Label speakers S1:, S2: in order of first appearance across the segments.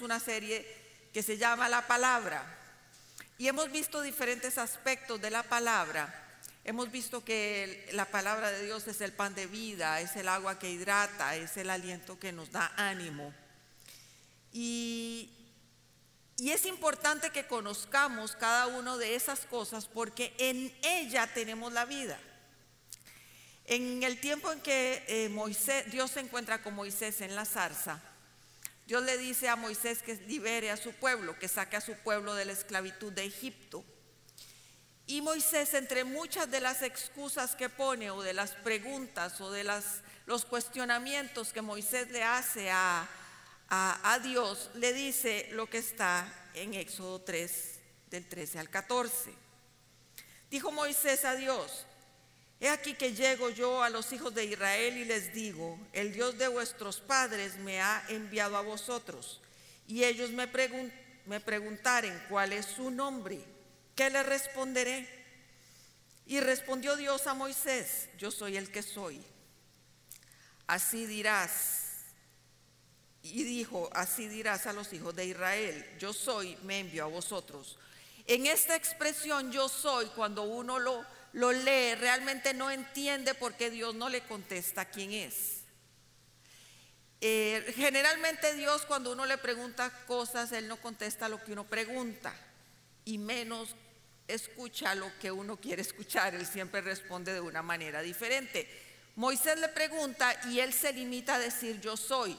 S1: una serie que se llama La Palabra. Y hemos visto diferentes aspectos de la palabra. Hemos visto que la palabra de Dios es el pan de vida, es el agua que hidrata, es el aliento que nos da ánimo. Y, y es importante que conozcamos cada una de esas cosas porque en ella tenemos la vida. En el tiempo en que eh, Moisés, Dios se encuentra con Moisés en la zarza, Dios le dice a Moisés que libere a su pueblo, que saque a su pueblo de la esclavitud de Egipto. Y Moisés, entre muchas de las excusas que pone o de las preguntas o de las, los cuestionamientos que Moisés le hace a, a Dios, le dice lo que está en Éxodo 3, del 13 al 14. Dijo Moisés a Dios, He aquí que llego yo a los hijos de Israel y les digo, el Dios de vuestros padres me ha enviado a vosotros. Y ellos me, me preguntaren cuál es su nombre. ¿Qué le responderé? Y respondió Dios a Moisés, yo soy el que soy. Así dirás. Y dijo, así dirás a los hijos de Israel, yo soy, me envío a vosotros. En esta expresión yo soy, cuando uno lo lo lee, realmente no entiende por qué Dios no le contesta quién es. Eh, generalmente Dios cuando uno le pregunta cosas, Él no contesta lo que uno pregunta y menos escucha lo que uno quiere escuchar. Él siempre responde de una manera diferente. Moisés le pregunta y él se limita a decir yo soy.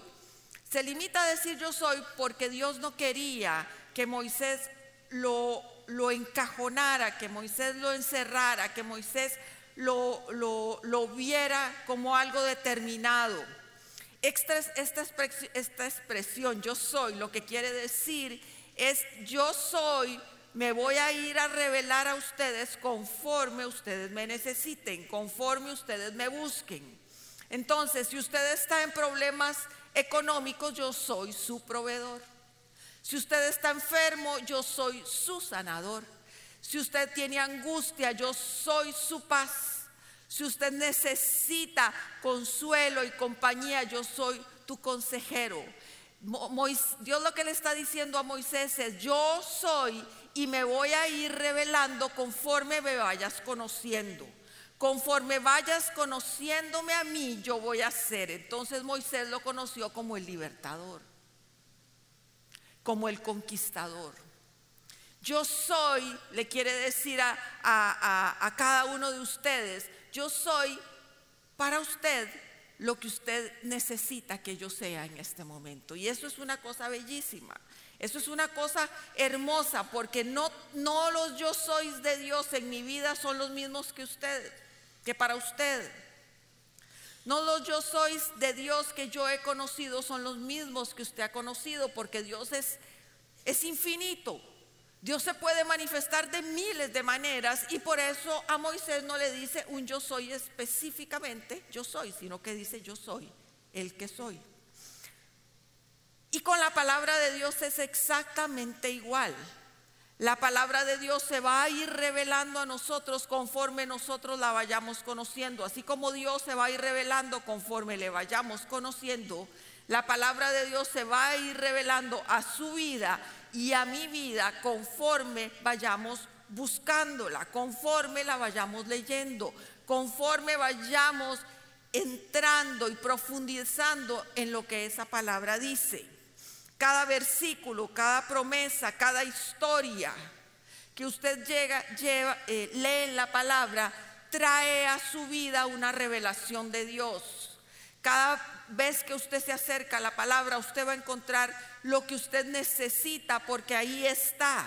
S1: Se limita a decir yo soy porque Dios no quería que Moisés lo lo encajonara, que Moisés lo encerrara, que Moisés lo, lo, viera como algo determinado. Esta, esta, esta expresión, yo soy, lo que quiere decir es yo soy, me voy a ir a revelar a ustedes conforme ustedes me necesiten, conforme ustedes me busquen. Entonces, si usted está en problemas económicos, yo soy su proveedor. Si usted está enfermo, yo soy su sanador. Si usted tiene angustia, yo soy su paz. Si usted necesita consuelo y compañía, yo soy tu consejero. Dios lo que le está diciendo a Moisés es, yo soy y me voy a ir revelando conforme me vayas conociendo. Conforme vayas conociéndome a mí, yo voy a ser. Entonces Moisés lo conoció como el libertador como el conquistador. Yo soy, le quiere decir a, a, cada uno de ustedes, yo soy para usted lo que usted necesita que yo sea en este momento. Y eso es una cosa bellísima. Eso es una cosa hermosa porque no, no los yo sois de Dios en mi vida son los mismos que usted, que para usted. No los yo sois de Dios que yo he conocido son los mismos que usted ha conocido, porque Dios es, es infinito. Dios se puede manifestar de miles de maneras y por eso a Moisés no le dice un yo soy específicamente, yo soy, sino que dice yo soy, el que soy. Y con la palabra de Dios es exactamente igual. La palabra de Dios se va a ir revelando a nosotros conforme nosotros la vayamos conociendo. Así como Dios se va a ir revelando conforme le vayamos conociendo, la palabra de Dios se va a ir revelando a su vida y a mi vida conforme vayamos buscándola, conforme la vayamos leyendo, conforme vayamos entrando y profundizando en lo que esa palabra dice cada versículo, cada promesa, cada historia que usted llega, lleva, eh, lee en la palabra, trae a su vida una revelación de Dios. Cada vez que usted se acerca a la palabra, usted va a encontrar lo que usted necesita porque ahí está.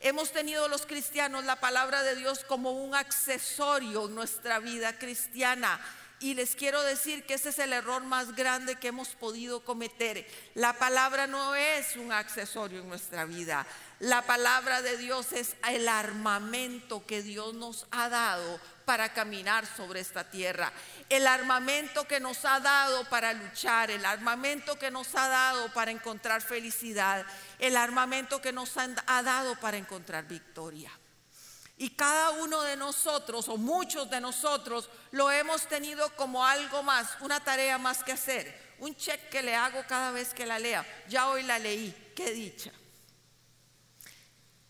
S1: Hemos tenido los cristianos la palabra de Dios como un accesorio en nuestra vida cristiana y les quiero decir que ese es el error más grande que hemos podido cometer. La palabra no es un accesorio en nuestra vida. La palabra de Dios es el armamento que Dios nos ha dado para caminar sobre esta tierra. El armamento que nos ha dado para luchar, el armamento que nos ha dado para encontrar felicidad, el armamento que nos ha dado para encontrar victoria. Y cada uno de nosotros, o muchos de nosotros, lo hemos tenido como algo más, una tarea más que hacer, un check que le hago cada vez que la lea. Ya hoy la leí, qué dicha.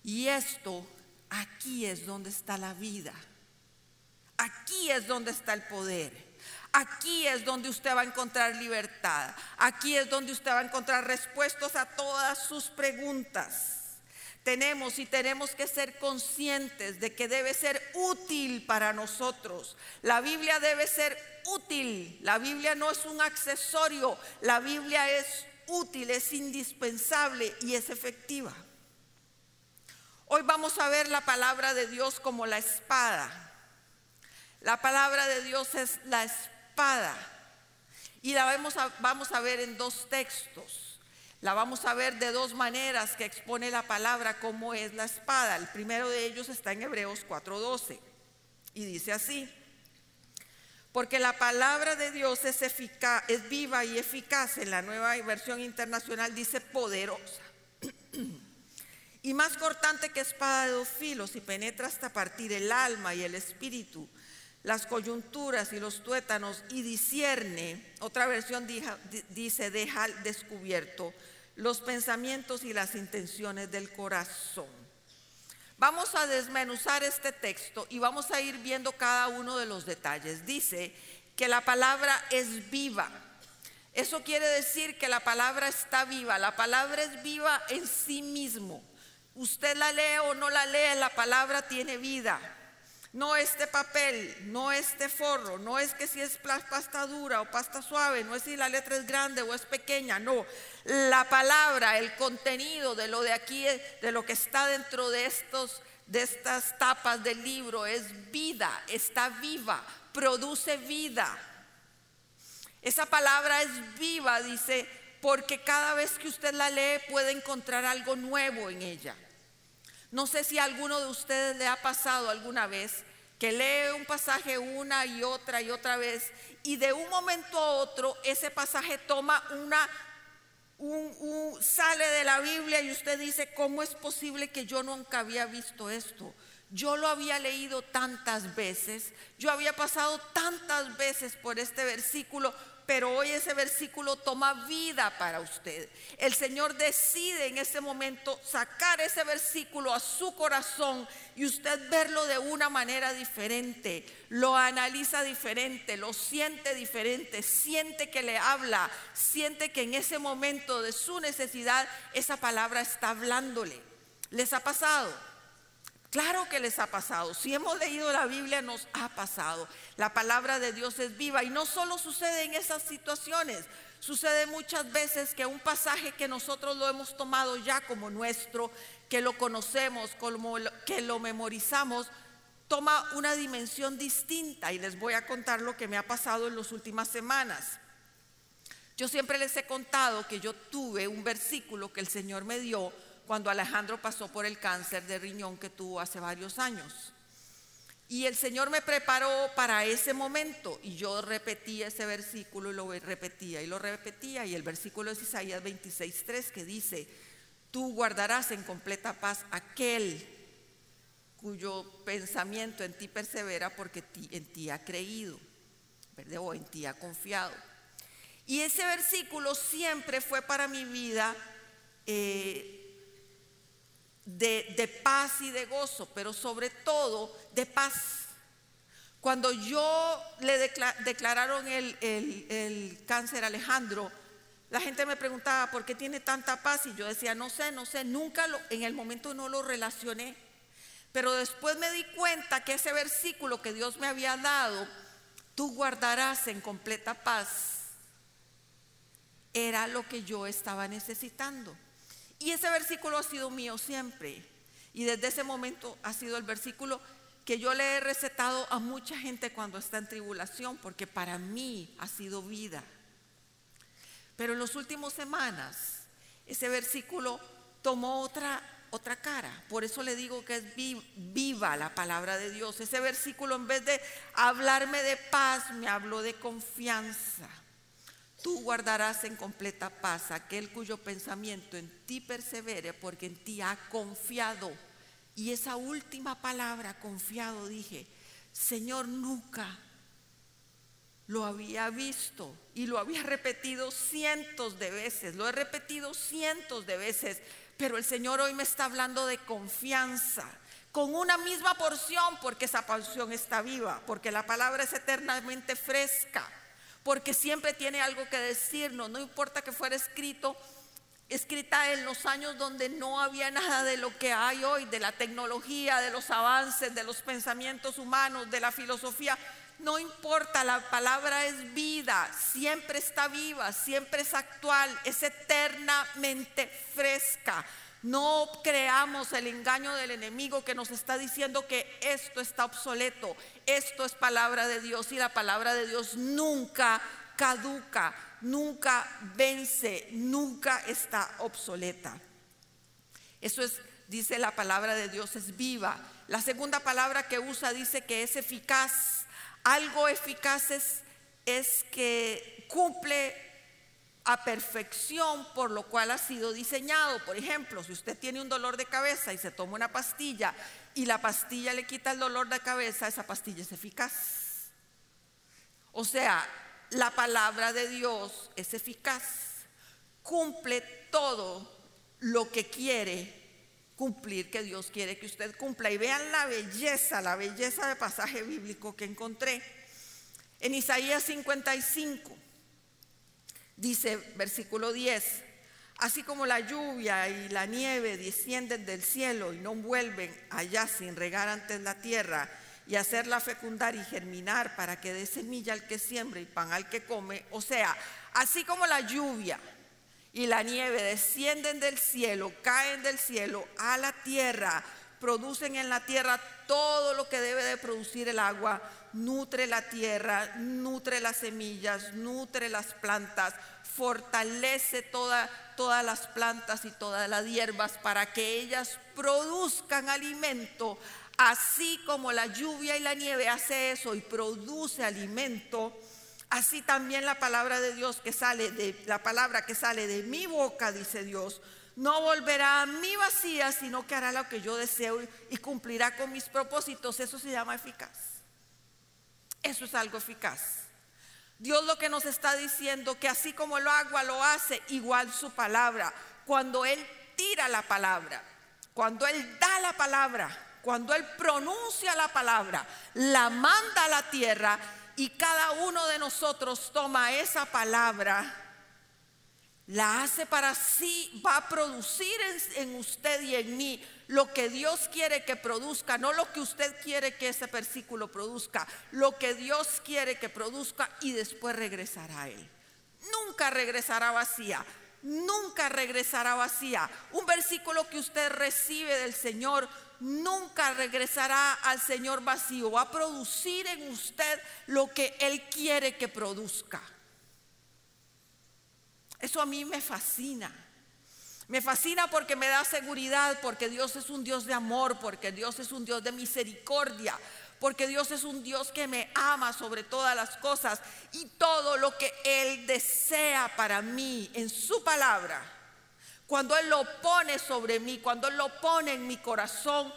S1: Y esto, aquí es donde está la vida. Aquí es donde está el poder. Aquí es donde usted va a encontrar libertad. Aquí es donde usted va a encontrar respuestas a todas sus preguntas. Tenemos y tenemos que ser conscientes de que debe ser útil para nosotros. La Biblia debe ser útil. La Biblia no es un accesorio. La Biblia es útil, es indispensable y es efectiva. Hoy vamos a ver la palabra de Dios como la espada. La palabra de Dios es la espada. Y la vamos a, vamos a ver en dos textos. La vamos a ver de dos maneras que expone la palabra cómo es la espada. El primero de ellos está en Hebreos 4:12 y dice así: Porque la palabra de Dios es viva y eficaz. En la nueva versión internacional dice poderosa. y más cortante que espada de dos filos y penetra hasta partir el alma y el espíritu, las coyunturas y los tuétanos y discierne, otra versión dice, deja descubierto los pensamientos y las intenciones del corazón. Vamos a desmenuzar este texto y vamos a ir viendo cada uno de los detalles. Dice que la palabra es viva. Eso quiere decir que la palabra está viva. La palabra es viva en sí mismo. Usted la lee o no la lee, la palabra tiene vida. No este papel, no este forro, no es que si es pasta dura o pasta suave, no es si la letra es grande o es pequeña, no. La palabra, el contenido de lo de aquí, de lo que está dentro de estos de estas tapas del libro es vida, está viva, produce vida. Esa palabra es viva, dice, porque cada vez que usted la lee puede encontrar algo nuevo en ella. No sé si alguno de ustedes le ha pasado alguna vez que lee un pasaje una y otra y otra vez y de un momento a otro ese pasaje toma una un, sale de la Biblia y usted dice, ¿cómo es posible que yo nunca había visto esto? Yo lo había leído tantas veces, yo había pasado tantas veces por este versículo, pero hoy ese versículo toma vida para usted. El Señor decide en ese momento sacar ese versículo a su corazón y usted verlo de una manera diferente, lo analiza diferente, lo siente diferente, siente que le habla, siente que en ese momento de su necesidad esa palabra está hablándole. ¿Les ha pasado? Claro que les ha pasado. Si hemos leído la Biblia nos ha pasado. La palabra de Dios es viva y no solo sucede en esas situaciones. Sucede muchas veces que un pasaje que nosotros lo hemos tomado ya como nuestro, que lo conocemos, que lo memorizamos, toma una dimensión distinta y les voy a contar lo que me ha pasado en las últimas semanas. Yo siempre les he contado que yo tuve un versículo que el Señor me dio cuando Alejandro pasó por el cáncer de riñón que tuvo hace varios años. Y el Señor me preparó para ese momento y yo repetía ese versículo y lo repetía y lo repetía. Y el versículo es Isaías 26.3 que dice, tú guardarás en completa paz aquel cuyo pensamiento en ti persevera porque en ti ha creído, o en ti ha confiado. Y ese versículo siempre fue para mi vida eh, de, paz y de gozo, pero sobre todo de paz. Cuando yo le declararon el, el, cáncer a Alejandro, la gente me preguntaba, ¿por qué tiene tanta paz? Y yo decía, no sé, no sé, nunca lo, en el momento no lo relacioné. Pero después me di cuenta que ese versículo que Dios me había dado, tú guardarás en completa paz, era lo que yo estaba necesitando. Y ese versículo ha sido mío siempre. Y desde ese momento ha sido el versículo que yo le he recetado a mucha gente cuando está en tribulación, porque para mí ha sido vida. Pero en las últimas semanas ese versículo tomó otra, otra cara. Por eso le digo que es viva la palabra de Dios. Ese versículo en vez de hablarme de paz, me habló de confianza. Tú guardarás en completa paz aquel cuyo pensamiento en ti persevere porque en ti ha confiado. Y esa última palabra, confiado, dije, Señor, nunca lo había visto y lo había repetido cientos de veces, lo he repetido cientos de veces, pero el Señor hoy me está hablando de confianza, con una misma porción, porque esa porción está viva, porque la palabra es eternamente fresca, porque siempre tiene algo que decirnos, no importa que fuera escrito escrita en los años donde no había nada de lo que hay hoy, de la tecnología, de los avances, de los pensamientos humanos, de la filosofía. No importa, la palabra es vida, siempre está viva, siempre es actual, es eternamente fresca. No creamos el engaño del enemigo que nos está diciendo que esto está obsoleto. Esto es palabra de Dios y la palabra de Dios nunca caduca, nunca vence, nunca está obsoleta. Eso es, dice la palabra de Dios, es viva. La segunda palabra que usa dice que es eficaz. Algo eficaz es, es que cumple a perfección por lo cual ha sido diseñado. Por ejemplo, si usted tiene un dolor de cabeza y se toma una pastilla y la pastilla le quita el dolor de cabeza, esa pastilla es eficaz. O sea, la palabra de Dios es eficaz, cumple todo lo que quiere cumplir, que Dios quiere que usted cumpla. Y vean la belleza, la belleza de pasaje bíblico que encontré. En Isaías 55 dice, versículo 10, así como la lluvia y la nieve descienden del cielo y no vuelven allá sin regar antes la tierra, y hacerla fecundar y germinar para que dé semilla al que siembra y pan al que come. O sea, así como la lluvia y la nieve descienden del cielo, caen del cielo a la tierra, producen en la tierra todo lo que debe de producir el agua, nutre la tierra, nutre las semillas, nutre las plantas, fortalece toda, todas las plantas y todas las hierbas para que ellas produzcan alimento Así como la lluvia y la nieve hace eso y produce alimento, así también la palabra de Dios que sale de la palabra que sale de mi boca, dice Dios, no volverá a mí vacía, sino que hará lo que yo deseo y cumplirá con mis propósitos. Eso se llama eficaz. Eso es algo eficaz. Dios lo que nos está diciendo que así como el agua lo hace, igual su palabra. Cuando Él tira la palabra, cuando Él da la palabra, cuando Él pronuncia la palabra, la manda a la tierra y cada uno de nosotros toma esa palabra, la hace para sí, va a producir en, usted y en mí lo que Dios quiere que produzca, no lo que usted quiere que ese versículo produzca, lo que Dios quiere que produzca y después regresará a Él. Nunca regresará vacía, nunca regresará vacía. Un versículo que usted recibe del Señor nunca regresará al Señor vacío, va a producir en usted lo que Él quiere que produzca. Eso a mí me fascina. Me fascina porque me da seguridad, porque Dios es un Dios de amor, porque Dios es un Dios de misericordia, porque Dios es un Dios que me ama sobre todas las cosas y todo lo que Él desea para mí en su palabra cuando Él lo pone sobre mí, cuando Él lo pone en mi corazón,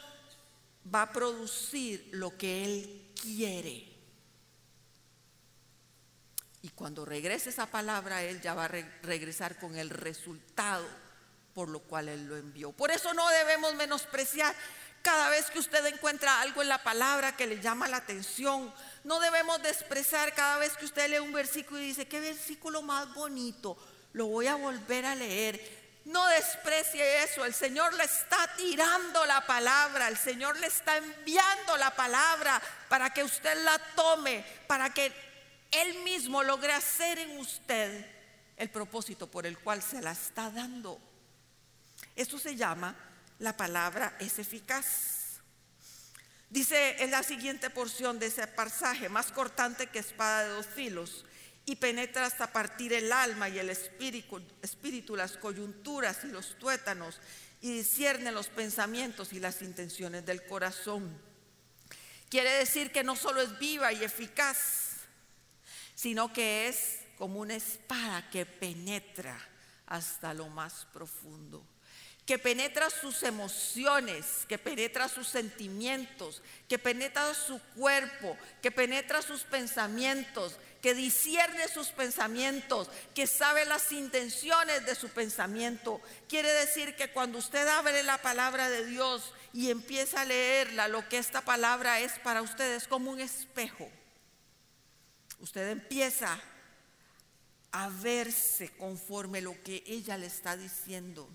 S1: va a producir lo que Él quiere. Y cuando regrese esa palabra, Él ya va a regresar con el resultado por lo cual Él lo envió. Por eso no debemos menospreciar cada vez que usted encuentra algo en la palabra que le llama la atención. No debemos despreciar cada vez que usted lee un versículo y dice, qué versículo más bonito, lo voy a volver a leer. No desprecie eso. El Señor le está tirando la palabra. El Señor le está enviando la palabra para que usted la tome, para que Él mismo logre hacer en usted el propósito por el cual se la está dando. Eso se llama la palabra es eficaz. Dice en la siguiente porción de ese pasaje, más cortante que espada de dos filos y penetra hasta partir el alma y el espíritu, espíritu, las coyunturas y los tuétanos, y discierne los pensamientos y las intenciones del corazón. Quiere decir que no solo es viva y eficaz, sino que es como una espada que penetra hasta lo más profundo, que penetra sus emociones, que penetra sus sentimientos, que penetra su cuerpo, que penetra sus pensamientos, que discierne sus pensamientos, que sabe las intenciones de su pensamiento. Quiere decir que cuando usted abre la palabra de Dios y empieza a leerla, lo que esta palabra es para usted es como un espejo. Usted empieza a verse conforme lo que ella le está diciendo.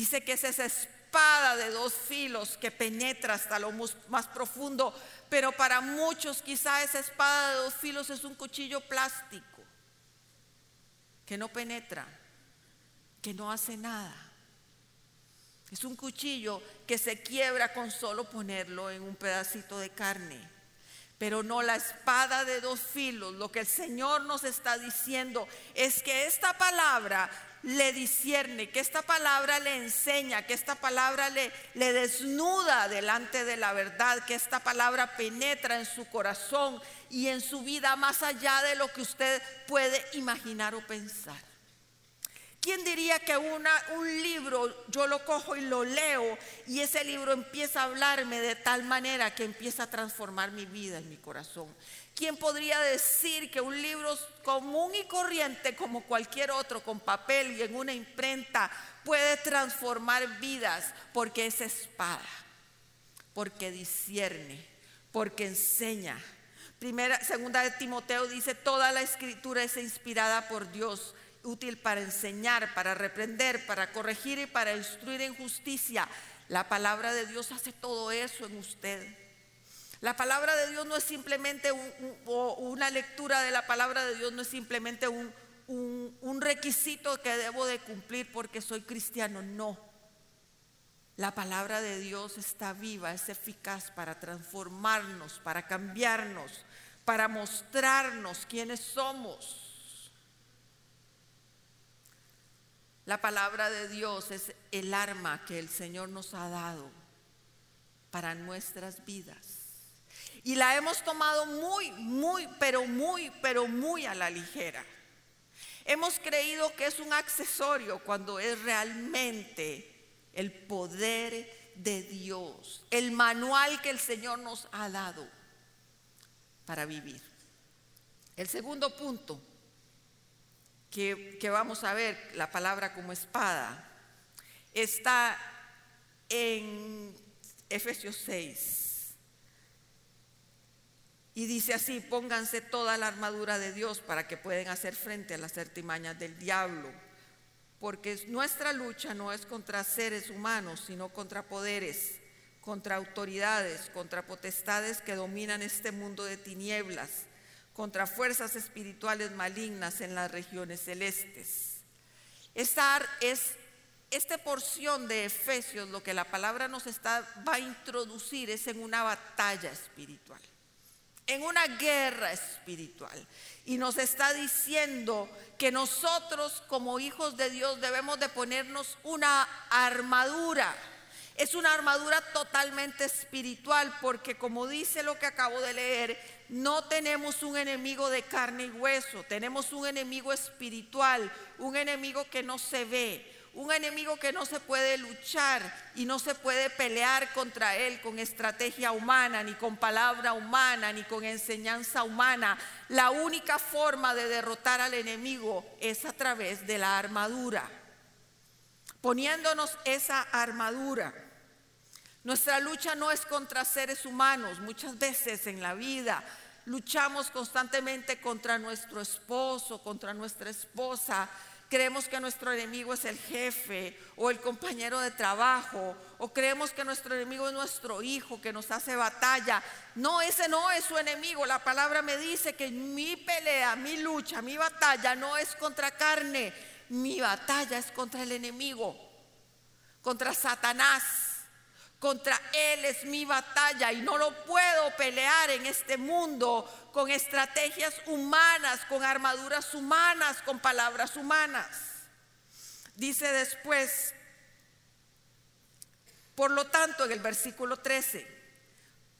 S1: Dice que es esa espada de dos filos que penetra hasta lo más profundo, pero para muchos quizá esa espada de dos filos es un cuchillo plástico que no penetra, que no hace nada. Es un cuchillo que se quiebra con solo ponerlo en un pedacito de carne. Pero no la espada de dos filos. Lo que el Señor nos está diciendo es que esta palabra le discierne, que esta palabra le enseña, que esta palabra le, desnuda delante de la verdad, que esta palabra penetra en su corazón y en su vida más allá de lo que usted puede imaginar o pensar. ¿Quién diría que una, un libro yo lo cojo y lo leo y ese libro empieza a hablarme de tal manera que empieza a transformar mi vida en mi corazón? ¿Quién podría decir que un libro común y corriente como cualquier otro, con papel y en una imprenta, puede transformar vidas porque es espada, porque discierne, porque enseña? Primera, segunda de Timoteo dice, toda la escritura es inspirada por Dios, útil para enseñar, para reprender, para corregir y para instruir en justicia. La palabra de Dios hace todo eso en usted. La palabra de Dios no es simplemente una lectura de la palabra de Dios, no es simplemente un, un requisito que debo de cumplir porque soy cristiano, no. La palabra de Dios está viva, es eficaz para transformarnos, para cambiarnos, para mostrarnos quiénes somos. La palabra de Dios es el arma que el Señor nos ha dado para nuestras vidas. Y la hemos tomado muy, muy, pero muy, pero muy a la ligera. Hemos creído que es un accesorio cuando es realmente el poder de Dios, el manual que el Señor nos ha dado para vivir. El segundo punto que, que vamos a ver, la palabra como espada, está en Efesios 6 y dice así, pónganse toda la armadura de Dios para que puedan hacer frente a las artimañas del diablo. Porque nuestra lucha no es contra seres humanos, sino contra poderes, contra autoridades, contra potestades que dominan este mundo de tinieblas, contra fuerzas espirituales malignas en las regiones celestes. Esta es esta porción de Efesios, lo que la palabra nos va a introducir es en una batalla espiritual en una guerra espiritual. Y nos está diciendo que nosotros como hijos de Dios debemos de ponernos una armadura. Es una armadura totalmente espiritual porque como dice lo que acabo de leer, no tenemos un enemigo de carne y hueso, tenemos un enemigo espiritual, un enemigo que no se ve, un enemigo que no se puede luchar y no se puede pelear contra él con estrategia humana, ni con palabra humana, ni con enseñanza humana. La única forma de derrotar al enemigo es a través de la armadura. Poniéndonos esa armadura. Nuestra lucha no es contra seres humanos. Muchas veces en la vida luchamos constantemente contra nuestro esposo, contra nuestra esposa, Creemos que nuestro enemigo es el jefe o el compañero de trabajo, o creemos que nuestro enemigo es nuestro hijo que nos hace batalla. No, ese no es su enemigo. La palabra me dice que mi pelea, mi lucha, mi batalla no es contra carne, mi batalla es contra el enemigo, contra Satanás. Contra Él es mi batalla y no lo puedo pelear en este mundo con estrategias humanas, con armaduras humanas, con palabras humanas. Dice después, por lo tanto, en el versículo 13,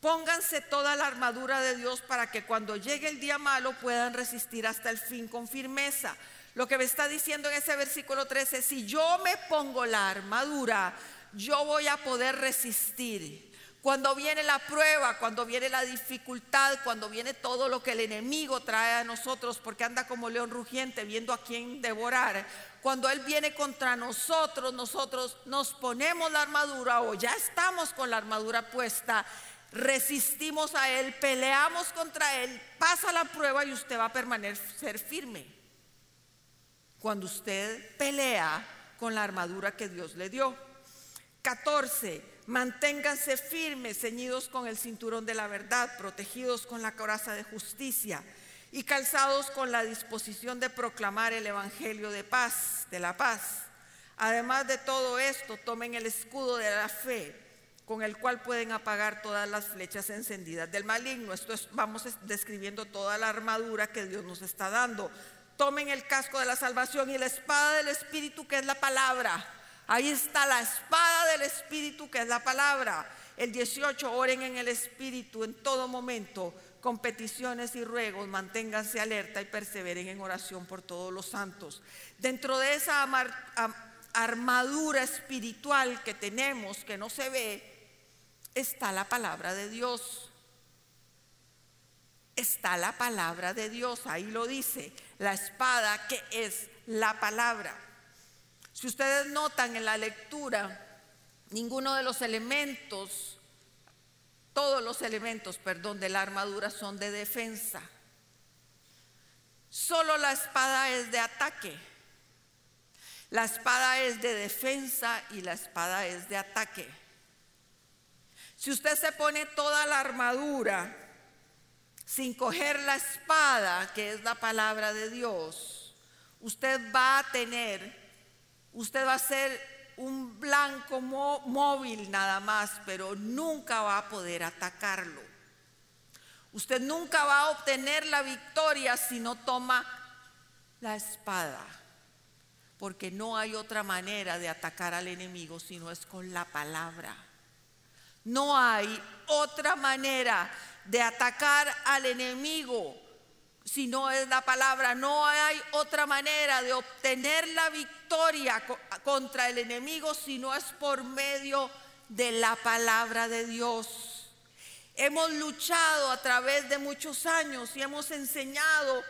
S1: pónganse toda la armadura de Dios para que cuando llegue el día malo puedan resistir hasta el fin con firmeza. Lo que me está diciendo en ese versículo 13, si yo me pongo la armadura, yo voy a poder resistir. Cuando viene la prueba, cuando viene la dificultad, cuando viene todo lo que el enemigo trae a nosotros, porque anda como león rugiente viendo a quién devorar, cuando Él viene contra nosotros, nosotros nos ponemos la armadura o ya estamos con la armadura puesta, resistimos a Él, peleamos contra Él, pasa la prueba y usted va a permanecer firme. Cuando usted pelea con la armadura que Dios le dio. 14. Manténganse firmes, ceñidos con el cinturón de la verdad, protegidos con la coraza de justicia y calzados con la disposición de proclamar el Evangelio de paz, de la paz. Además de todo esto, tomen el escudo de la fe, con el cual pueden apagar todas las flechas encendidas del maligno. Esto es, vamos describiendo toda la armadura que Dios nos está dando. Tomen el casco de la salvación y la espada del Espíritu, que es la palabra. Ahí está la espada del Espíritu, que es la palabra. El 18, oren en el Espíritu en todo momento con peticiones y ruegos, manténganse alerta y perseveren en oración por todos los santos. Dentro de esa armadura espiritual que tenemos, que no se ve, está la palabra de Dios. Está la palabra de Dios, ahí lo dice, la espada que es la palabra. Si ustedes notan en la lectura, ninguno de los elementos todos los elementos, perdón, de la armadura son de defensa. Solo la espada es de ataque. La espada es de defensa y la espada es de ataque. Si usted se pone toda la armadura sin coger la espada, que es la palabra de Dios, usted va a tener, usted va a ser un blanco móvil nada más, pero nunca va a poder atacarlo. Usted nunca va a obtener la victoria si no toma la espada, porque no hay otra manera de atacar al enemigo si no es con la palabra. No hay otra manera de atacar al enemigo si no es la palabra. No hay otra manera de obtener la victoria contra el enemigo si no es por medio de la palabra de Dios. Hemos luchado a través de muchos años y hemos enseñado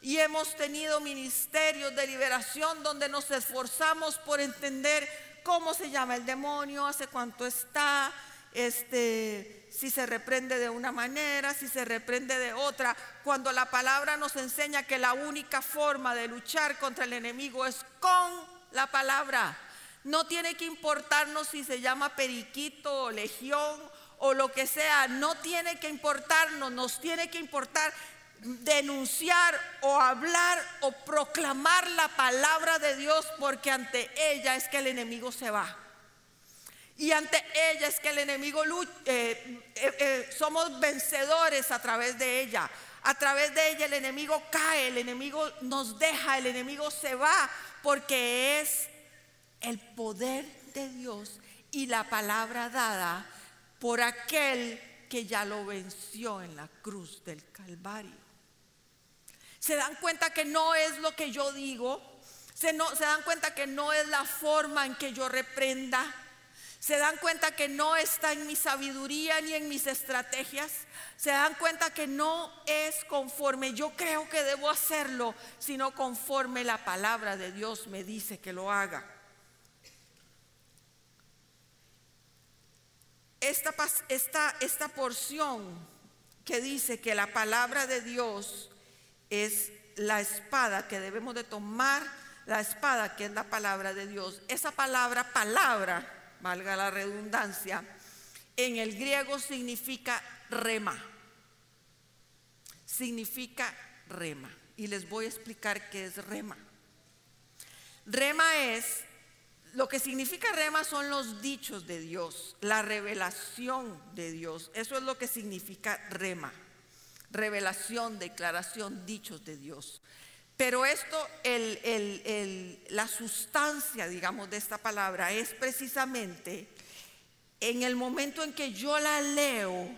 S1: y hemos tenido ministerios de liberación donde nos esforzamos por entender cómo se llama el demonio, hace cuánto está, este, si se reprende de una manera, si se reprende de otra, cuando la palabra nos enseña que la única forma de luchar contra el enemigo es con la palabra. No tiene que importarnos si se llama periquito o legión o lo que sea, no tiene que importarnos, nos tiene que importar denunciar o hablar o proclamar la palabra de Dios porque ante ella es que el enemigo se va. Y ante ella es que el enemigo lucha, eh, eh, eh, somos vencedores a través de ella. A través de ella el enemigo cae, el enemigo nos deja, el enemigo se va, porque es el poder de Dios y la palabra dada por aquel que ya lo venció en la cruz del Calvario. Se dan cuenta que no es lo que yo digo, se, no, se dan cuenta que no es la forma en que yo reprenda, se dan cuenta que no está en mi sabiduría ni en mis estrategias. Se dan cuenta que no es conforme yo creo que debo hacerlo, sino conforme la palabra de Dios me dice que lo haga. Esta, esta, esta porción que dice que la palabra de Dios es la espada que debemos de tomar, la espada que es la palabra de Dios. Esa palabra, palabra, valga la redundancia, en el griego significa rema. Significa rema. Y les voy a explicar qué es rema. Rema es, lo que significa rema son los dichos de Dios, la revelación de Dios. Eso es lo que significa rema. Revelación, declaración, dichos de Dios. Pero esto, la sustancia, digamos, de esta palabra es precisamente en el momento en que yo la leo,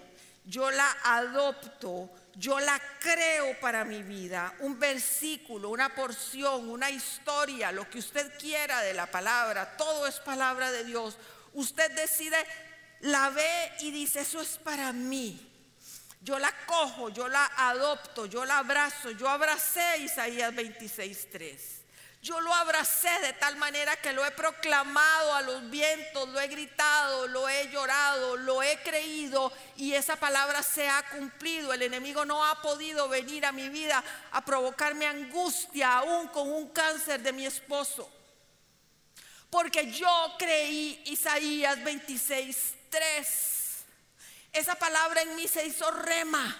S1: yo la adopto, yo la creo para mi vida, un versículo, una porción, una historia, lo que usted quiera de la palabra, todo es palabra de Dios. Usted decide, la ve y dice, eso es para mí. Yo la cojo, yo la adopto, yo la abrazo. Yo abracé Isaías 26.3. Yo lo abracé de tal manera que lo he proclamado a los vientos, lo he gritado, lo he llorado, lo he creído y esa palabra se ha cumplido. El enemigo no ha podido venir a mi vida a provocarme angustia aún con un cáncer de mi esposo. Porque yo creí Isaías 26, 3. Esa palabra en mí se hizo rema.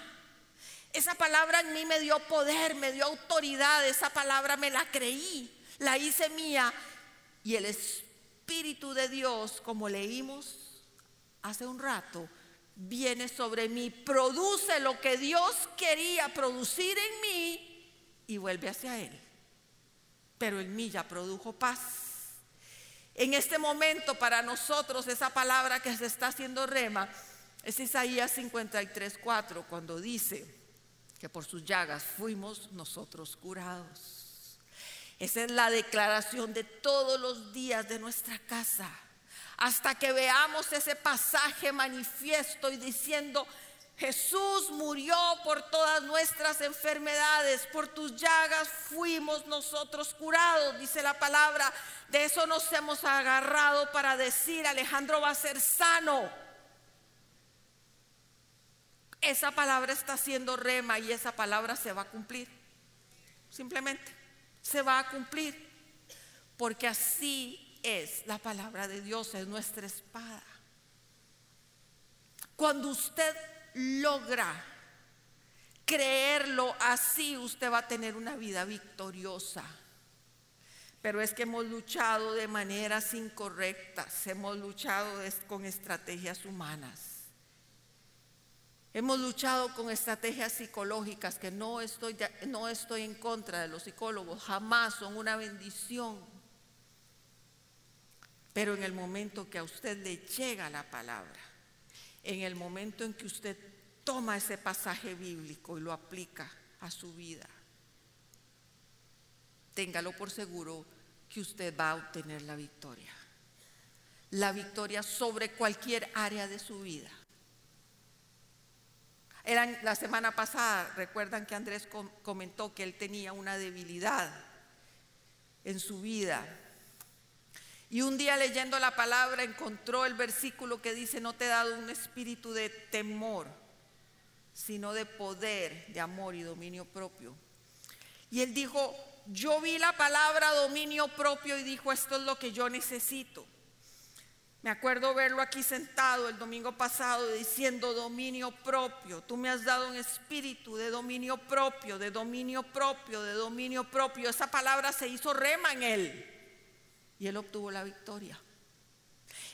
S1: Esa palabra en mí me dio poder, me dio autoridad. Esa palabra me la creí la hice mía y el Espíritu de Dios, como leímos hace un rato, viene sobre mí, produce lo que Dios quería producir en mí y vuelve hacia Él. Pero en mí ya produjo paz. En este momento para nosotros esa palabra que se está haciendo rema es Isaías 53, 4, cuando dice que por sus llagas fuimos nosotros curados. Esa es la declaración de todos los días de nuestra casa. Hasta que veamos ese pasaje manifiesto y diciendo, Jesús murió por todas nuestras enfermedades, por tus llagas fuimos nosotros curados, dice la palabra. De eso nos hemos agarrado para decir, Alejandro va a ser sano. Esa palabra está siendo rema y esa palabra se va a cumplir. Simplemente se va a cumplir. Porque así es la palabra de Dios, es nuestra espada. Cuando usted logra creerlo así, usted va a tener una vida victoriosa. Pero es que hemos luchado de maneras incorrectas, hemos luchado con estrategias humanas. Hemos luchado con estrategias psicológicas que no estoy, no estoy en contra de los psicólogos, jamás son una bendición. Pero en el momento que a usted le llega la palabra, en el momento en que usted toma ese pasaje bíblico y lo aplica a su vida, téngalo por seguro que usted va a obtener la victoria. La victoria sobre cualquier área de su vida la semana pasada, recuerdan que Andrés comentó que él tenía una debilidad en su vida. Y un día leyendo la palabra encontró el versículo que dice, no te he dado un espíritu de temor, sino de poder, de amor y dominio propio. Y él dijo, yo vi la palabra dominio propio y dijo, esto es lo que yo necesito. Me acuerdo verlo aquí sentado el domingo pasado diciendo dominio propio. Tú me has dado un espíritu de dominio propio, de dominio propio, de dominio propio. Esa palabra se hizo rema en él y él obtuvo la victoria.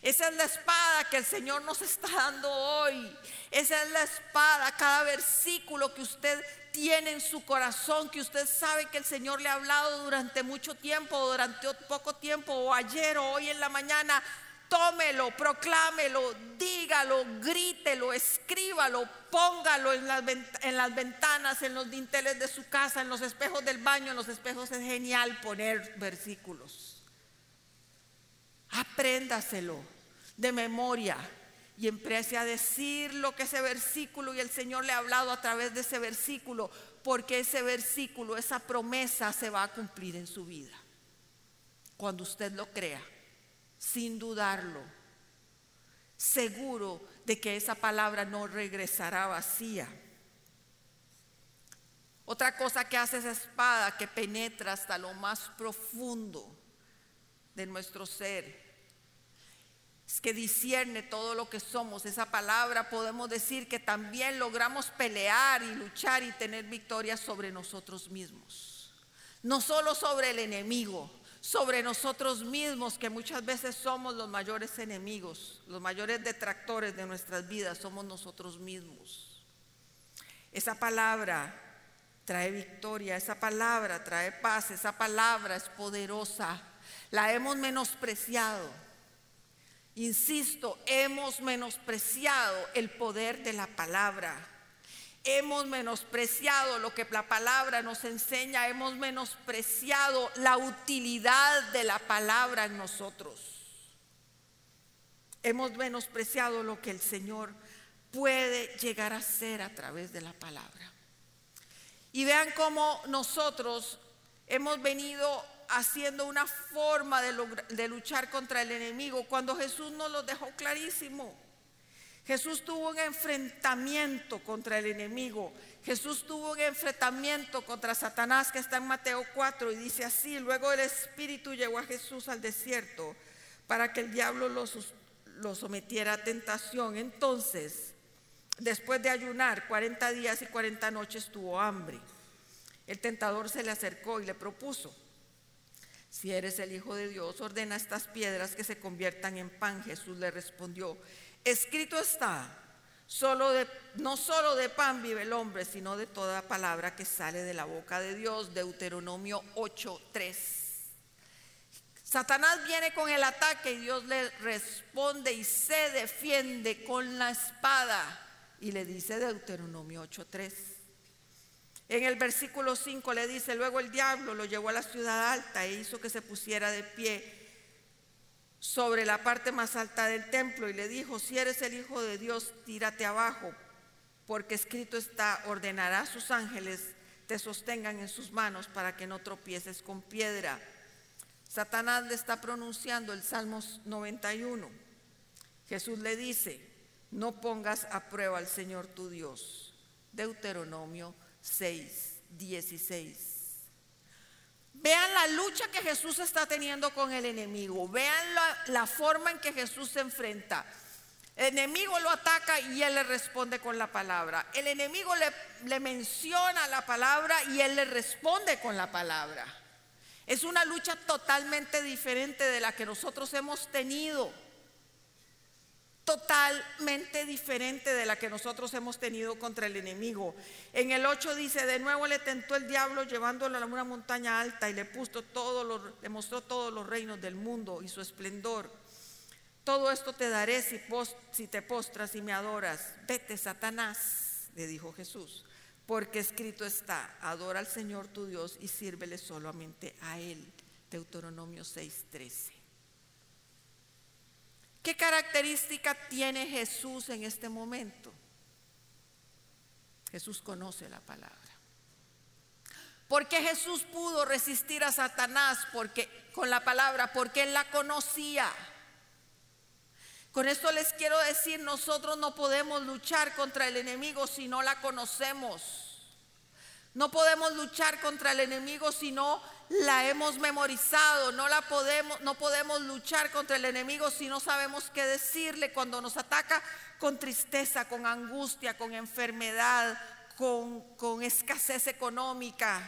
S1: Esa es la espada que el Señor nos está dando hoy. Esa es la espada, cada versículo que usted tiene en su corazón, que usted sabe que el Señor le ha hablado durante mucho tiempo, durante poco tiempo, o ayer o hoy en la mañana tómelo, proclámelo, dígalo, grítelo, escríbalo, póngalo en las, en las, ventanas, en los dinteles de su casa, en los espejos del baño, en los espejos es genial poner versículos. Apréndaselo de memoria y empiece a decir lo que ese versículo y el Señor le ha hablado a través de ese versículo, porque ese versículo, esa promesa se va a cumplir en su vida. Cuando usted lo crea sin dudarlo, seguro de que esa palabra no regresará vacía. Otra cosa que hace esa espada que penetra hasta lo más profundo de nuestro ser es que discierne todo lo que somos. Esa palabra podemos decir que también logramos pelear y luchar y tener victoria sobre nosotros mismos. No solo sobre el enemigo, sobre nosotros mismos, que muchas veces somos los mayores enemigos, los mayores detractores de nuestras vidas, somos nosotros mismos. Esa palabra trae victoria, esa palabra trae paz, esa palabra es poderosa. La hemos menospreciado. Insisto, hemos menospreciado el poder de la palabra. Hemos menospreciado lo que la palabra nos enseña, hemos menospreciado la utilidad de la palabra en nosotros. Hemos menospreciado lo que el Señor puede llegar a ser a través de la palabra. Y vean cómo nosotros hemos venido haciendo una forma de, luchar contra el enemigo cuando Jesús nos lo dejó clarísimo. Jesús tuvo un enfrentamiento contra el enemigo. Jesús tuvo un enfrentamiento contra Satanás que está en Mateo 4 y dice así, luego el Espíritu llevó a Jesús al desierto para que el diablo lo, lo sometiera a tentación. Entonces, después de ayunar 40 días y 40 noches, tuvo hambre. El tentador se le acercó y le propuso, si eres el Hijo de Dios, ordena estas piedras que se conviertan en pan. Jesús le respondió, escrito está, no solo de pan vive el hombre, sino de toda palabra que sale de la boca de Dios. Deuteronomio 8:3. Satanás viene con el ataque y Dios le responde y se defiende con la espada. Y le dice Deuteronomio 8:3. En el versículo 5 le dice, luego el diablo lo llevó a la ciudad alta e hizo que se pusiera de pie sobre la parte más alta del templo y le dijo, si eres el Hijo de Dios, tírate abajo, porque escrito está, ordenará a sus ángeles te sostengan en sus manos para que no tropieces con piedra. Satanás le está pronunciando el Salmos 91. Jesús le dice, no pongas a prueba al Señor tu Dios. Deuteronomio 6, 16. Vean la lucha que Jesús está teniendo con el enemigo. Vean la, forma en que Jesús se enfrenta. El enemigo lo ataca y él le responde con la palabra. El enemigo le, menciona la palabra y él le responde con la palabra. Es una lucha totalmente diferente de la que nosotros hemos tenido totalmente diferente de la que nosotros hemos tenido contra el enemigo. En el 8 dice, de nuevo le tentó el diablo llevándolo a una montaña alta y le, puso le mostró todos los reinos del mundo y su esplendor. Todo esto te daré si, si te postras y me adoras. Vete, Satanás, le dijo Jesús, porque escrito está, adora al Señor tu Dios y sírvele solamente a Él. Deuteronomio 6:13. ¿Qué característica tiene Jesús en este momento? Jesús conoce la palabra. ¿Por qué Jesús pudo resistir a Satanás? Porque con la palabra, porque él la conocía. Con esto les quiero decir, nosotros no podemos luchar contra el enemigo si no la conocemos. No podemos luchar contra el enemigo si no la hemos memorizado, no la podemos no podemos luchar contra el enemigo si no sabemos qué decirle cuando nos ataca con tristeza, con angustia, con enfermedad, con, con escasez económica,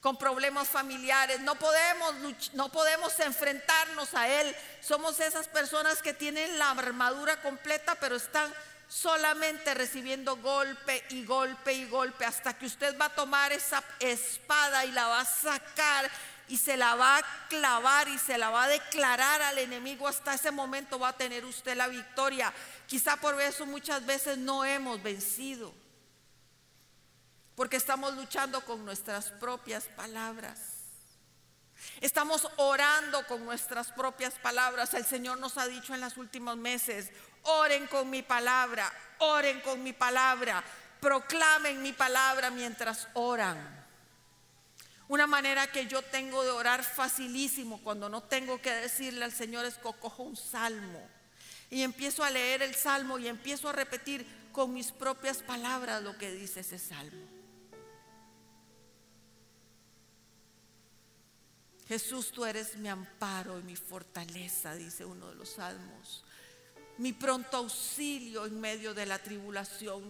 S1: con problemas familiares. No podemos, no podemos enfrentarnos a Él. Somos esas personas que tienen la armadura completa, pero están solamente recibiendo golpe y golpe y golpe hasta que usted va a tomar esa espada y la va a sacar y se la va a clavar y se la va a declarar al enemigo. Hasta ese momento va a tener usted la victoria. Quizá por eso muchas veces no hemos vencido. Porque estamos luchando con nuestras propias palabras. Estamos orando con nuestras propias palabras. El Señor nos ha dicho en los últimos meses, Oren con mi palabra, oren con mi palabra, proclamen mi palabra mientras oran. Una manera que yo tengo de orar facilísimo cuando no tengo que decirle al Señor es que cojo un salmo y empiezo a leer el salmo y empiezo a repetir con mis propias palabras lo que dice ese salmo. Jesús, tú eres mi amparo y mi fortaleza, dice uno de los salmos mi pronto auxilio en medio de la tribulación.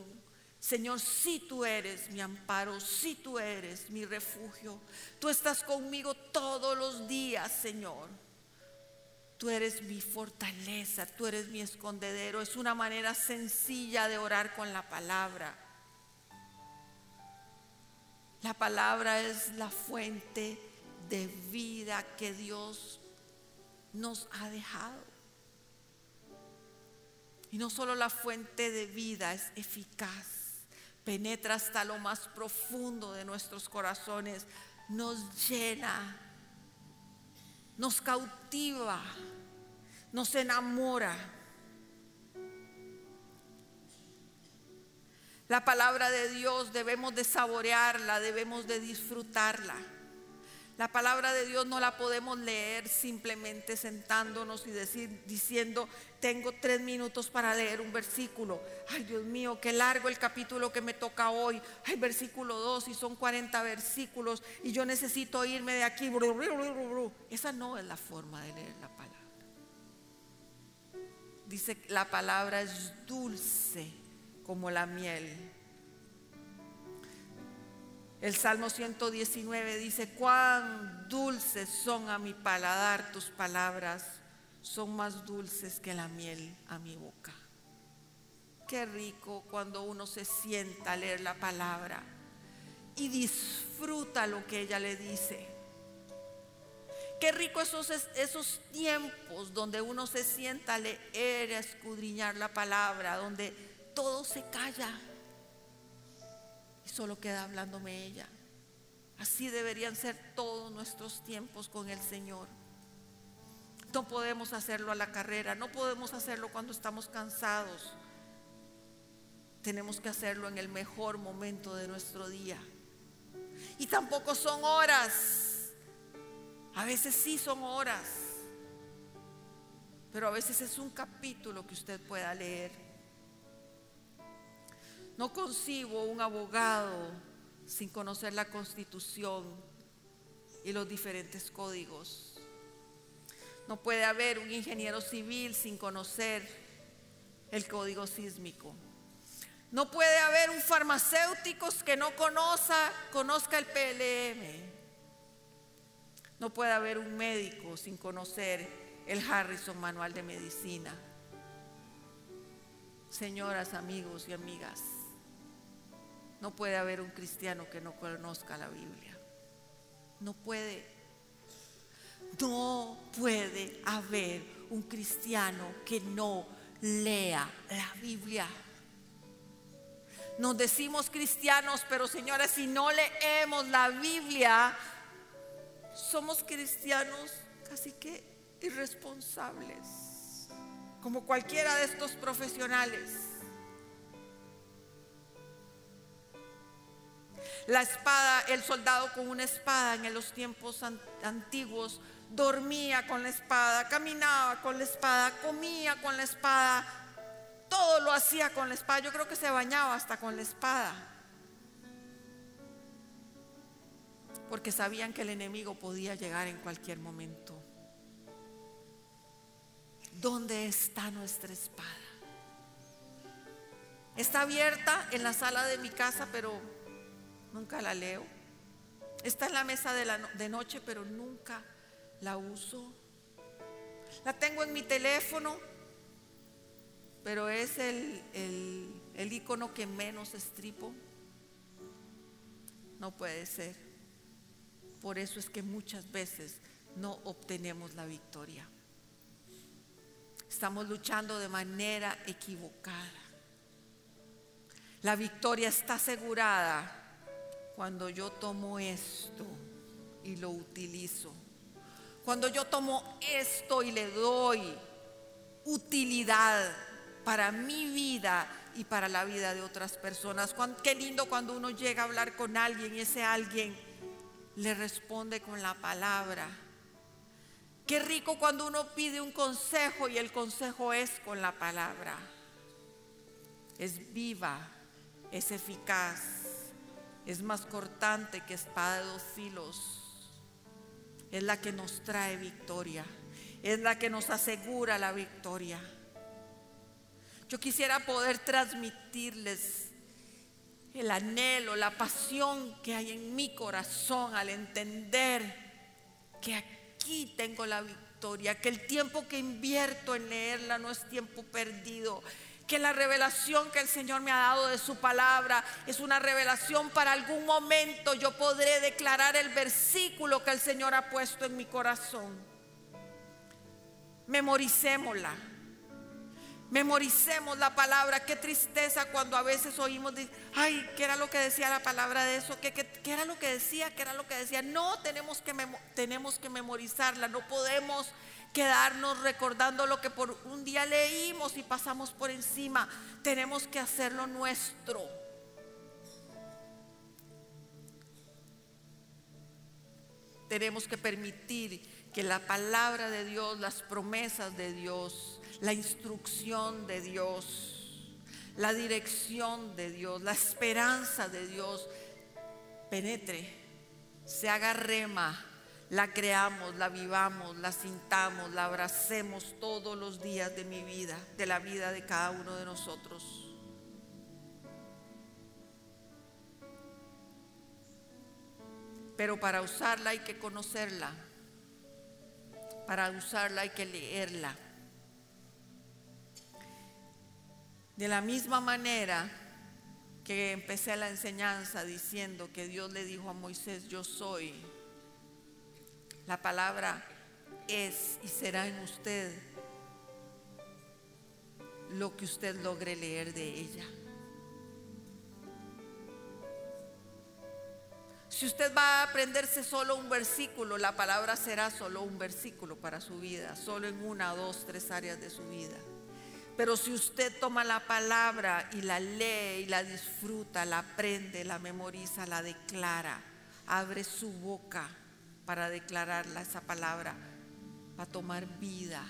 S1: Señor, si tú eres mi amparo, si tú eres mi refugio, tú estás conmigo todos los días, Señor. Tú eres mi fortaleza, tú eres mi escondedero. Es una manera sencilla de orar con la palabra. La palabra es la fuente de vida que Dios nos ha dejado. Y no solo la fuente de vida es eficaz, penetra hasta lo más profundo de nuestros corazones, nos llena, nos cautiva, nos enamora. La palabra de Dios debemos de saborearla, debemos de disfrutarla. La palabra de Dios no la podemos leer simplemente sentándonos y decir, diciendo, tengo tres minutos para leer un versículo. Ay, Dios mío, qué largo el capítulo que me toca hoy. Ay, versículo 2 y son 40 versículos y yo necesito irme de aquí. Esa no es la forma de leer la palabra. Dice, la palabra es dulce como la miel el Salmo 119 dice, cuán dulces son a mi paladar tus palabras, son más dulces que la miel a mi boca. Qué rico cuando uno se sienta a leer la palabra y disfruta lo que ella le dice. Qué rico esos, esos tiempos donde uno se sienta a leer, a escudriñar la palabra, donde todo se calla y solo queda hablándome ella. Así deberían ser todos nuestros tiempos con el Señor. No podemos hacerlo a la carrera, no podemos hacerlo cuando estamos cansados. Tenemos que hacerlo en el mejor momento de nuestro día. Y tampoco son horas. A veces sí son horas. Pero a veces es un capítulo que usted pueda leer no concibo un abogado sin conocer la constitución y los diferentes códigos. No puede haber un ingeniero civil sin conocer el código sísmico. No puede haber un farmacéutico que no conozca, conozca el PLM. No puede haber un médico sin conocer el Harrison Manual de Medicina. Señoras, amigos y amigas, no puede haber un cristiano que no conozca la Biblia. No puede. No puede haber un cristiano que no lea la Biblia. Nos decimos cristianos, pero señores, si no leemos la Biblia, somos cristianos casi que irresponsables, como cualquiera de estos profesionales. La espada, el soldado con una espada en los tiempos antiguos dormía con la espada, caminaba con la espada, comía con la espada, todo lo hacía con la espada. Yo creo que se bañaba hasta con la espada. Porque sabían que el enemigo podía llegar en cualquier momento. ¿Dónde está nuestra espada? Está abierta en la sala de mi casa, pero nunca la leo. Está en la mesa de, noche, pero nunca la uso. La tengo en mi teléfono, pero es el, el, el icono que menos estripo. No puede ser. Por eso es que muchas veces no obtenemos la victoria. Estamos luchando de manera equivocada. La victoria está asegurada cuando yo tomo esto y lo utilizo. Cuando yo tomo esto y le doy utilidad para mi vida y para la vida de otras personas. Qué lindo cuando uno llega a hablar con alguien y ese alguien le responde con la palabra. Qué rico cuando uno pide un consejo y el consejo es con la palabra. Es viva, es eficaz es más cortante que espada de dos filos. Es la que nos trae victoria. Es la que nos asegura la victoria. Yo quisiera poder transmitirles el anhelo, la pasión que hay en mi corazón al entender que aquí tengo la victoria, que el tiempo que invierto en leerla no es tiempo perdido, que la revelación que el Señor me ha dado de su palabra es una revelación para algún momento yo podré declarar el versículo que el Señor ha puesto en mi corazón. Memoricémosla. Memoricemos la palabra. Qué tristeza cuando a veces oímos, ay, ¿qué era lo que decía la palabra de eso? ¿Qué, qué, era lo que decía? ¿Qué era lo que decía? No, tenemos que, tenemos que memorizarla. No podemos quedarnos recordando lo que por un día leímos y pasamos por encima. Tenemos que hacerlo nuestro. Tenemos que permitir que la palabra de Dios, las promesas de Dios, la instrucción de Dios, la dirección de Dios, la esperanza de Dios penetre, se haga rema, la creamos, la vivamos, la sintamos, la abracemos todos los días de mi vida, de la vida de cada uno de nosotros. Pero para usarla hay que conocerla. Para usarla hay que leerla. De la misma manera que empecé la enseñanza diciendo que Dios le dijo a Moisés, yo soy. La palabra es y será en usted lo que usted logre leer de ella. Si usted va a aprenderse solo un versículo, la palabra será solo un versículo para su vida, solo en una, dos, tres áreas de su vida. Pero si usted toma la palabra y la lee y la disfruta, la aprende, la memoriza, la declara, abre su boca para declararla, esa palabra va a tomar vida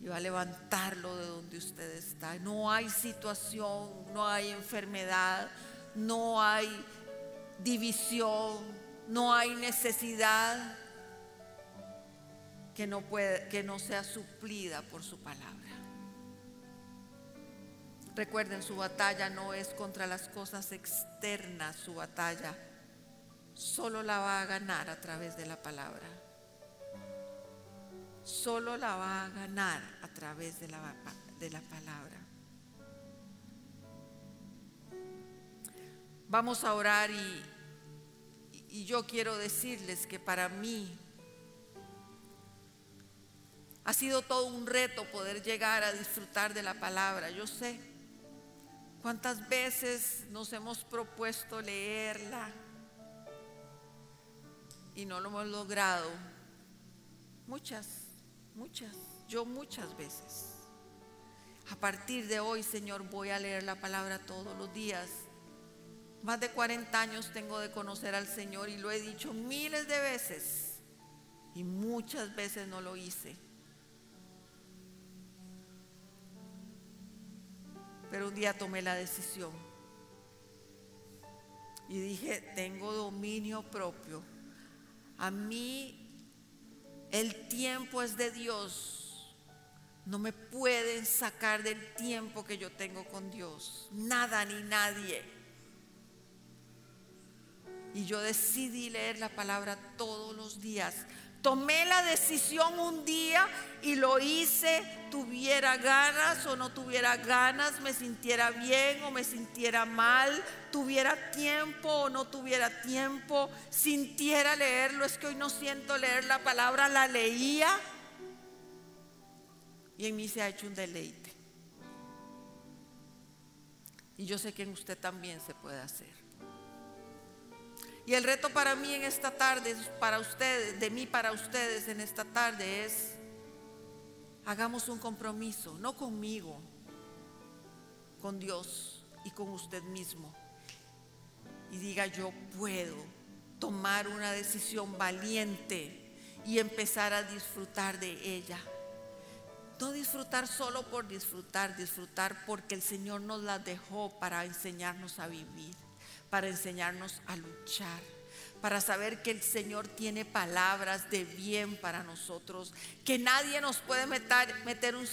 S1: y va a levantarlo de donde usted está. No hay situación, no hay enfermedad, no hay división, no hay necesidad que no, que no sea suplida por su palabra. Recuerden, su batalla no es contra las cosas externas, su batalla solo la va a ganar a través de la palabra. Solo la va a ganar a través de la, de la palabra. Vamos a orar y, y yo quiero decirles que para mí ha sido todo un reto poder llegar a disfrutar de la palabra. Yo sé cuántas veces nos hemos propuesto leerla y no lo hemos logrado. Muchas, muchas, yo muchas veces. A partir de hoy, Señor, voy a leer la palabra todos los días. Más de 40 años tengo de conocer al Señor y lo he dicho miles de veces y muchas veces no lo hice. Pero un día tomé la decisión y dije, tengo dominio propio. A mí el tiempo es de Dios. No me pueden sacar del tiempo que yo tengo con Dios. Nada ni nadie. Y yo decidí leer la palabra todos los días tomé la decisión un día y lo hice, tuviera ganas o no tuviera ganas, me sintiera bien o me sintiera mal, tuviera tiempo o no tuviera tiempo, sintiera leerlo, es que hoy no siento leer la palabra, la leía y en mí se ha hecho un deleite. Y yo sé que en usted también se puede hacer. Y el reto para mí en esta tarde, para ustedes, de mí para ustedes en esta tarde es, hagamos un compromiso, no conmigo, con Dios y con usted mismo. Y diga, yo puedo tomar una decisión valiente y empezar a disfrutar de ella. No disfrutar solo por disfrutar, disfrutar porque el Señor nos la dejó para enseñarnos a vivir para enseñarnos a luchar, para saber que el Señor tiene palabras de bien para nosotros, que nadie nos puede meter, un,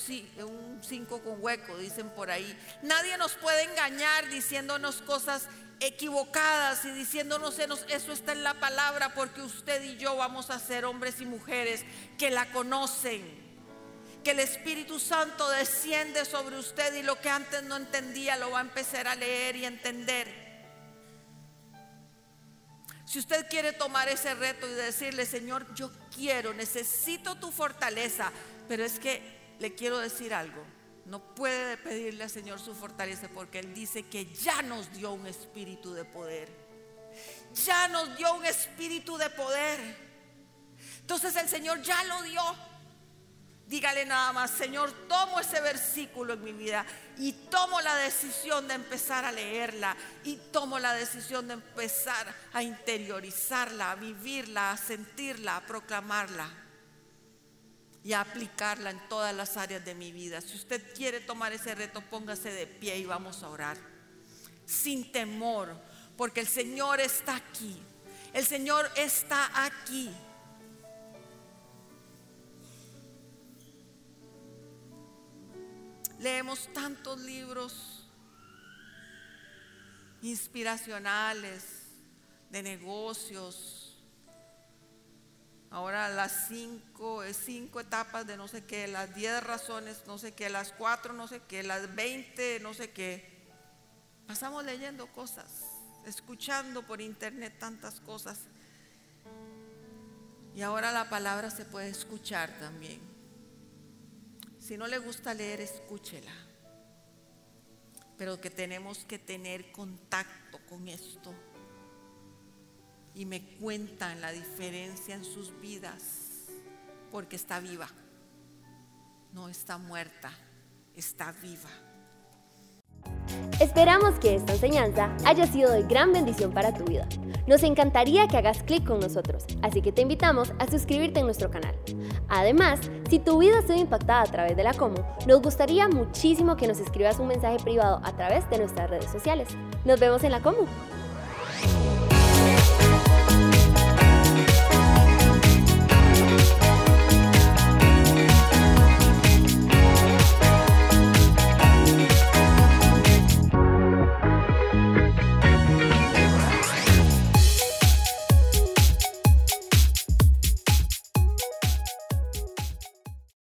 S1: un cinco con hueco, dicen por ahí. Nadie nos puede engañar diciéndonos cosas equivocadas y diciéndonos eso está en la palabra porque usted y yo vamos a ser hombres y mujeres que la conocen. Que el Espíritu Santo desciende sobre usted y lo que antes no entendía lo va a empezar a leer y entender. Si usted quiere tomar ese reto y decirle, Señor, yo quiero, necesito tu fortaleza, pero es que le quiero decir algo. No puede pedirle al Señor su fortaleza porque Él dice que ya nos dio un espíritu de poder. Ya nos dio un espíritu de poder. Entonces el Señor ya lo dio. Dígale nada más, Señor, tomo ese versículo en mi vida y tomo la decisión de empezar a leerla y tomo la decisión de empezar a interiorizarla, a vivirla, a sentirla, a proclamarla y a aplicarla en todas las áreas de mi vida. Si usted quiere tomar ese reto, póngase de pie y vamos a orar. Sin temor, porque el Señor está aquí. El Señor está aquí. Leemos tantos libros inspiracionales de negocios. Ahora las cinco, eh, cinco etapas de no sé qué, las diez razones, no sé qué, las cuatro, no sé qué, las veinte, no sé qué. Pasamos leyendo cosas, escuchando por internet tantas cosas. Y ahora la palabra se puede escuchar también. Si no le gusta leer, escúchela. Pero que tenemos que tener contacto con esto. Y me cuentan la diferencia en sus vidas. Porque está viva. No está muerta, está viva.
S2: Esperamos que esta enseñanza haya sido de gran bendición para tu vida. Nos encantaría que hagas clic con nosotros, así que te invitamos a suscribirte en nuestro canal. Además, si tu vida ha sido impactada a través de la Como, nos gustaría muchísimo que nos escribas un mensaje privado a través de nuestras redes sociales. Nos vemos en la Como.